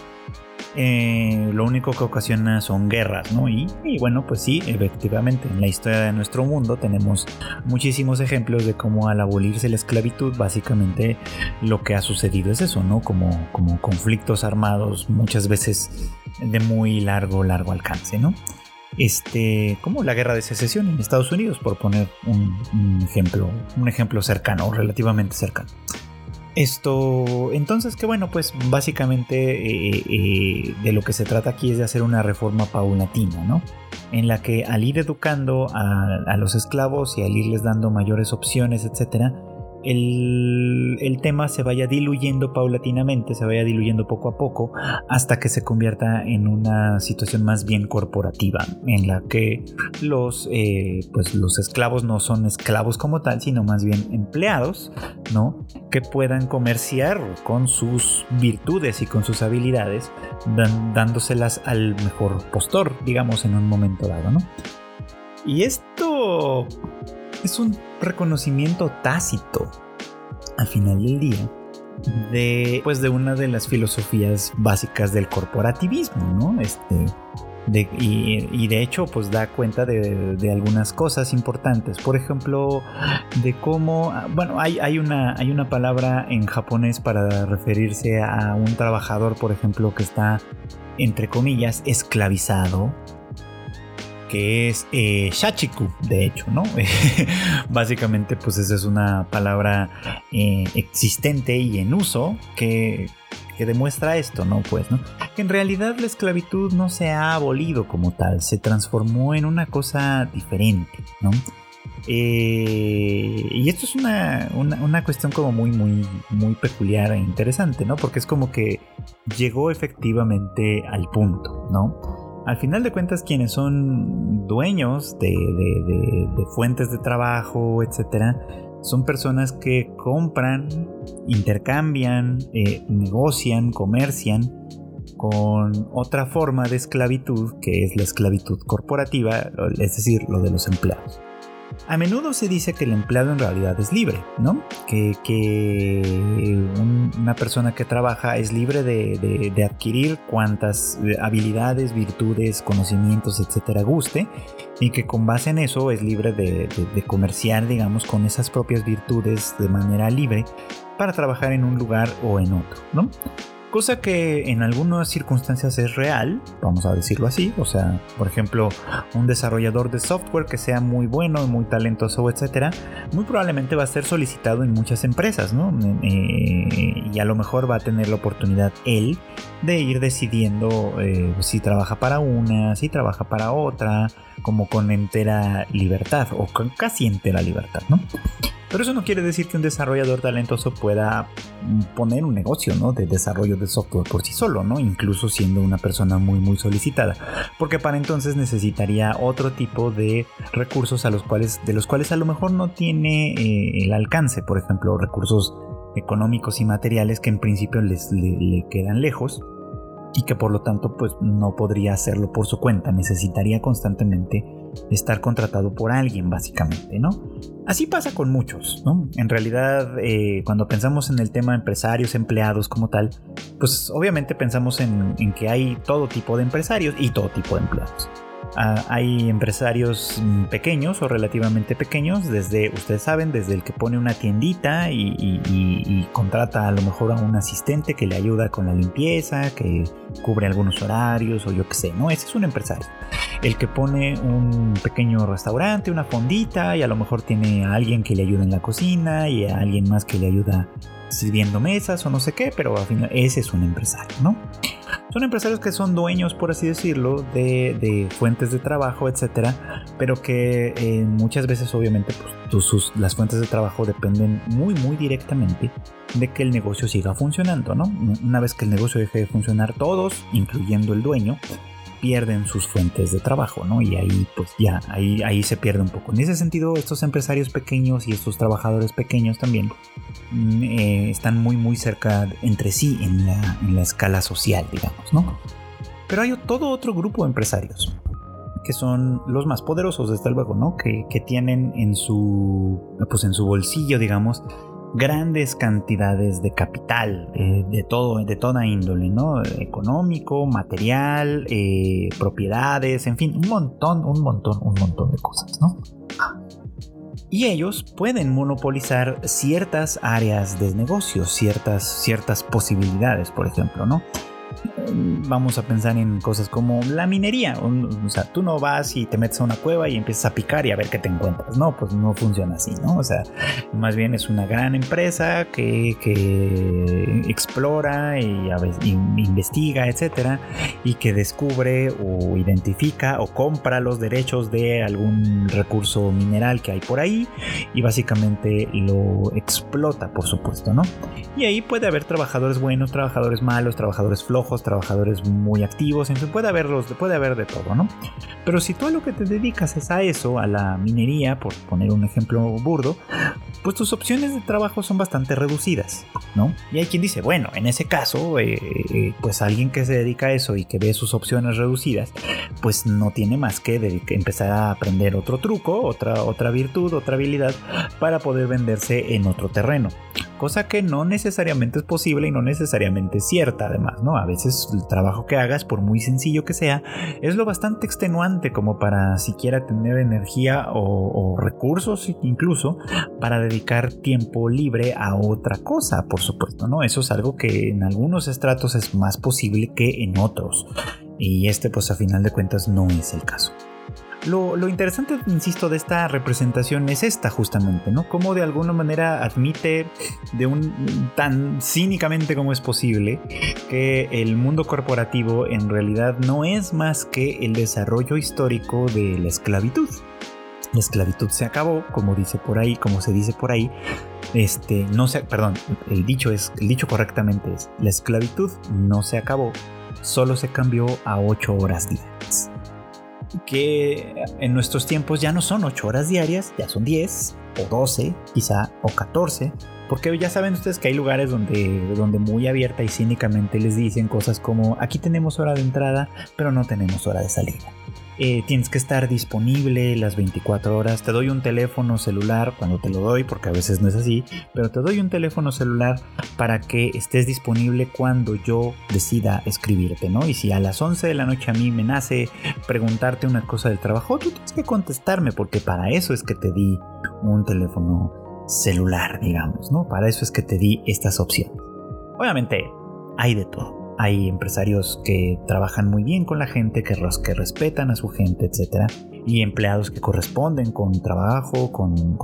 eh, lo único que ocasiona son guerras, ¿no? Y, bueno, pues sí, efectivamente, en la historia de nuestro mundo tenemos muchísimos ejemplos de cómo al abolirse la esclavitud, básicamente lo que ha sucedido es eso, ¿no? Como, como conflictos armados, muchas veces de muy largo, largo alcance, ¿no? este, como la guerra de secesión en Estados Unidos, por poner un, ejemplo, un ejemplo cercano, relativamente cercano. Esto, entonces, que bueno, pues básicamente eh, eh, de lo que se trata aquí es de hacer una reforma paulatina, ¿no? En la que al ir educando a, a los esclavos y al irles dando mayores opciones, etcétera, el, tema se vaya diluyendo paulatinamente, se vaya diluyendo poco a poco, hasta que se convierta en una situación más bien corporativa, en la que los, eh, pues los esclavos no son esclavos como tal, sino más bien empleados, ¿no? Que puedan comerciar con sus virtudes y con sus habilidades, dándoselas al mejor postor, digamos, en un momento dado, ¿no? Y esto es un reconocimiento tácito al final del día de pues de una de las filosofías básicas del corporativismo, ¿no? Este y, de hecho pues da cuenta de, algunas cosas importantes por ejemplo de cómo bueno hay, hay, una, hay una palabra en japonés para referirse a un trabajador por ejemplo que está entre comillas esclavizado que es eh, shachiku, de hecho, ¿no? (laughs) Básicamente, pues esa es una palabra eh, existente y en uso que, demuestra esto, ¿no? Pues, ¿no? Que en realidad la esclavitud no se ha abolido como tal, se transformó en una cosa diferente, ¿no? Eh, y esto es una, una, cuestión como muy, muy, muy peculiar e interesante, ¿no? Porque es como que llegó efectivamente al punto, ¿no? Al final de cuentas quienes son dueños de, fuentes de trabajo, etcétera, son personas que compran, intercambian, eh, negocian, comercian con otra forma de esclavitud que es la esclavitud corporativa, es decir, lo de los empleados. A menudo se dice que el empleado en realidad es libre, ¿no? Que, una persona que trabaja es libre de, adquirir cuantas habilidades, virtudes, conocimientos, etcétera, guste, y que con base en eso es libre de, de comerciar, digamos, con esas propias virtudes de manera libre para trabajar en un lugar o en otro, ¿no? Cosa que en algunas circunstancias es real, vamos a decirlo así, o sea, por ejemplo, un desarrollador de software que sea muy bueno, muy talentoso, etcétera, muy probablemente va a ser solicitado en muchas empresas, ¿no? Eh, y a lo mejor va a tener la oportunidad él de ir decidiendo eh, si trabaja para una, si trabaja para otra, como con entera libertad o con casi entera libertad, ¿no? Pero eso no quiere decir que un desarrollador talentoso pueda poner un negocio ¿no? de desarrollo de software por sí solo, ¿no? incluso siendo una persona muy muy solicitada, porque para entonces necesitaría otro tipo de recursos a los cuales, de los cuales a lo mejor no tiene eh, el alcance, por ejemplo, recursos económicos y materiales que en principio les, le quedan lejos y que por lo tanto pues no podría hacerlo por su cuenta, necesitaría constantemente estar contratado por alguien básicamente, ¿no? Así pasa con muchos, ¿no? En realidad eh, cuando pensamos en el tema empresarios, empleados como tal, pues obviamente pensamos en que hay todo tipo de empresarios y todo tipo de empleados. Ah, hay empresarios mm, pequeños o relativamente pequeños, desde, ustedes saben, desde el que pone una tiendita y, contrata a lo mejor a un asistente que le ayuda con la limpieza, que cubre algunos horarios o yo qué sé, ¿no? Ese es un empresario. El que pone un pequeño restaurante, una fondita y a lo mejor tiene a alguien que le ayuda en la cocina y a alguien más que le ayuda sirviendo mesas o no sé qué, pero al final ese es un empresario, ¿no? Son empresarios que son dueños, por así decirlo, de, fuentes de trabajo, etcétera, pero que eh, muchas veces, obviamente, pues, las fuentes de trabajo dependen muy, muy directamente de que el negocio siga funcionando, ¿no? Una vez que el negocio deje de funcionar, todos, incluyendo el dueño, pierden sus fuentes de trabajo, ¿no? Y ahí, pues ya, ahí, ahí se pierde un poco. En ese sentido, estos empresarios pequeños y estos trabajadores pequeños también mm, eh, están muy, muy cerca entre sí en la, escala social, digamos, ¿no? Pero hay todo otro grupo de empresarios que son los más poderosos, desde luego, ¿no? Que, que tienen en su, pues en su bolsillo, digamos, grandes cantidades de capital eh, de todo de toda índole no económico material eh, propiedades en fin un montón un montón un montón de cosas no y ellos pueden monopolizar ciertas áreas de negocio ciertas ciertas posibilidades por ejemplo no vamos a pensar en cosas como la minería. O sea, tú no vas y te metes a una cueva y empiezas a picar y a ver qué te encuentras. No, pues no funciona así, ¿no? O sea, más bien es una gran empresa que, que explora y, investiga, etcétera, y que descubre o identifica o compra los derechos de algún recurso mineral que hay por ahí y básicamente lo explota, por supuesto, ¿no? Y ahí puede haber trabajadores buenos, trabajadores malos, trabajadores flojos, trabajadores muy activos, en fin, puede haberlos, puede haber de todo, ¿no? Pero si tú a lo que te dedicas es a eso, a la minería, por poner un ejemplo burdo, pues tus opciones de trabajo son bastante reducidas, ¿no? Y hay quien dice, bueno, en ese caso, eh, eh, pues alguien que se dedica a eso y que ve sus opciones reducidas, pues no tiene más que, empezar a aprender otro truco, otra, otra virtud, otra habilidad para poder venderse en otro terreno cosa que no necesariamente es posible y no necesariamente cierta además, ¿no? A veces el trabajo que hagas, por muy sencillo que sea, es lo bastante extenuante como para siquiera tener energía o, recursos incluso para dedicar tiempo libre a otra cosa, por supuesto, ¿no? Eso es algo que en algunos estratos es más posible que en otros. Y este pues a final de cuentas no es el caso. Lo, interesante, insisto, de esta representación es esta justamente, ¿no? Cómo de alguna manera admite de un tan cínicamente como es posible que el mundo corporativo en realidad no es más que el desarrollo histórico de la esclavitud. La esclavitud se acabó, como dice por ahí, como se dice por ahí. Este, no se, perdón, el dicho es, el dicho correctamente es, la esclavitud no se acabó, solo se cambió a 8 horas diarias que en nuestros tiempos ya no son 8 horas diarias, ya son 10 o 12 quizá o 14, porque ya saben ustedes que hay lugares donde, donde muy abierta y cínicamente les dicen cosas como aquí tenemos hora de entrada, pero no tenemos hora de salida. Eh, tienes que estar disponible las 24 horas. Te doy un teléfono celular cuando te lo doy, porque a veces no es así, pero te doy un teléfono celular para que estés disponible cuando yo decida escribirte, ¿no? Y si a las 11 de la noche a mí me nace preguntarte una cosa del trabajo, tú tienes que contestarme, porque para eso es que te di un teléfono celular, digamos, ¿no? Para eso es que te di estas opciones. Obviamente, hay de todo hay empresarios que trabajan muy bien con la gente, que, que respetan a su gente, etc. Y empleados que corresponden con trabajo, con,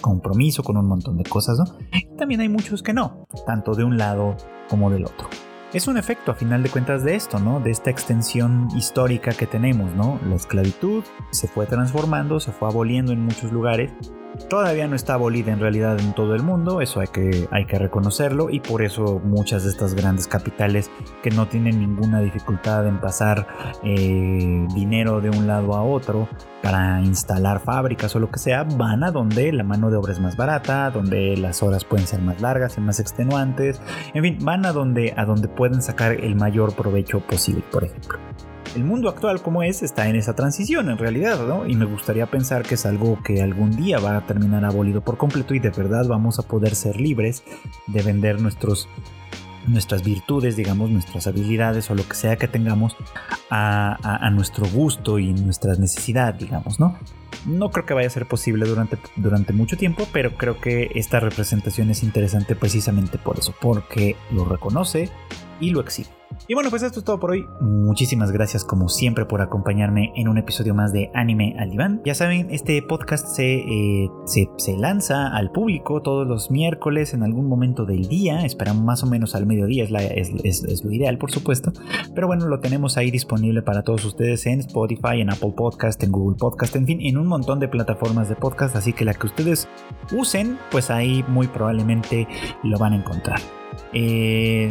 compromiso, con un montón de cosas, ¿no? Y también hay muchos que no, tanto de un lado como del otro. Es un efecto a final de cuentas de esto, ¿no? De esta extensión histórica que tenemos, ¿no? La esclavitud se fue transformando, se fue aboliendo en muchos lugares Todavía no está abolida en realidad en todo el mundo, eso hay que, hay que reconocerlo y por eso muchas de estas grandes capitales que no tienen ninguna dificultad en pasar eh, dinero de un lado a otro para instalar fábricas o lo que sea, van a donde la mano de obra es más barata, donde las horas pueden ser más largas y más extenuantes, en fin, van a donde, a donde pueden sacar el mayor provecho posible, por ejemplo el mundo actual como es está en esa transición en realidad, ¿no? Y me gustaría pensar que es algo que algún día va a terminar abolido por completo y de verdad vamos a poder ser libres de vender nuestros nuestras virtudes, digamos, nuestras habilidades o lo que sea que tengamos a, nuestro gusto y nuestra necesidad, digamos, ¿no? No creo que vaya a ser posible durante, durante mucho tiempo, pero creo que esta representación es interesante precisamente por eso, porque lo reconoce y lo exhibe. Y bueno, pues esto es todo por hoy. Muchísimas gracias como siempre por acompañarme en un episodio más de Anime al Diván. Ya saben, este podcast se, eh, se, lanza al público todos los miércoles en algún momento del día. Esperamos más o menos al mediodía, es, es, lo ideal por supuesto. Pero bueno, lo tenemos ahí disponible para todos ustedes en Spotify, en Apple Podcast, en Google Podcast, en fin, en un montón de plataformas de podcast. Así que la que ustedes usen, pues ahí muy probablemente lo van a encontrar. Eh,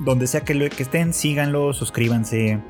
donde sea que, lo, que estén, síganlo, suscríbanse,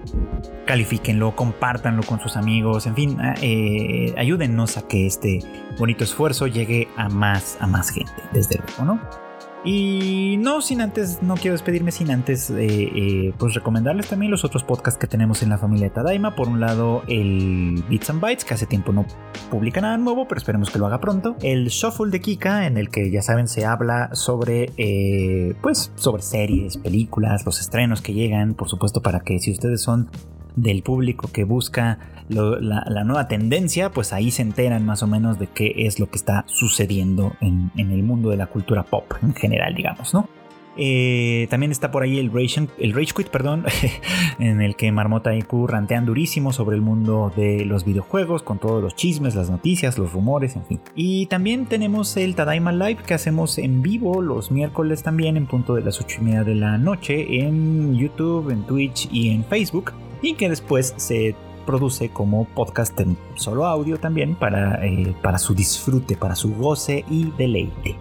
califíquenlo, compártanlo con sus amigos, en fin, ah, eh, ayúdennos a que este bonito esfuerzo llegue a más, a más gente, desde luego, ¿no? Y no sin antes, no quiero despedirme sin antes eh, eh, pues recomendarles también los otros podcasts que tenemos en la familia Tadaima. Por un lado, el Bits and Bytes, que hace tiempo no publica nada nuevo, pero esperemos que lo haga pronto. El Shuffle de Kika, en el que ya saben se habla sobre, eh, pues, sobre series, películas, los estrenos que llegan, por supuesto, para que si ustedes son del público que busca la, nueva tendencia, pues ahí se enteran más o menos de qué es lo que está sucediendo en, el mundo de la cultura pop en general, digamos, ¿no? Eh, también está por ahí el Rage, el Rage Quit, perdón, (laughs) en el que Marmota y Q rantean durísimo sobre el mundo de los videojuegos, con todos los chismes, las noticias, los rumores, en fin. Y también tenemos el Tadaima Live que hacemos en vivo los miércoles también en punto de las 8 y media de la noche en YouTube, en Twitch y en Facebook. Y que después se produce como podcast en solo audio también para, eh, para su disfrute, para su goce y deleite.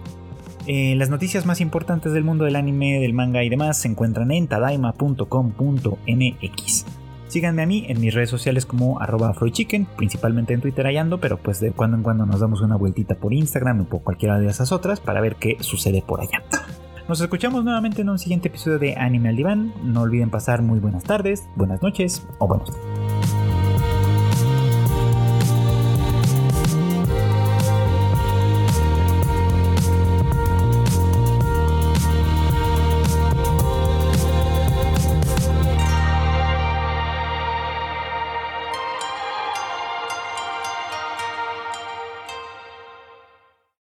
Eh, las noticias más importantes del mundo del anime, del manga y demás se encuentran en tadaima.com.mx. Síganme a mí en mis redes sociales como arroba chicken, principalmente en Twitter hallando, pero pues de cuando en cuando nos damos una vueltita por Instagram o por cualquiera de esas otras para ver qué sucede por allá. Nos escuchamos nuevamente en un siguiente episodio de Anime al Diván. No olviden pasar muy buenas tardes, buenas noches o buenos días.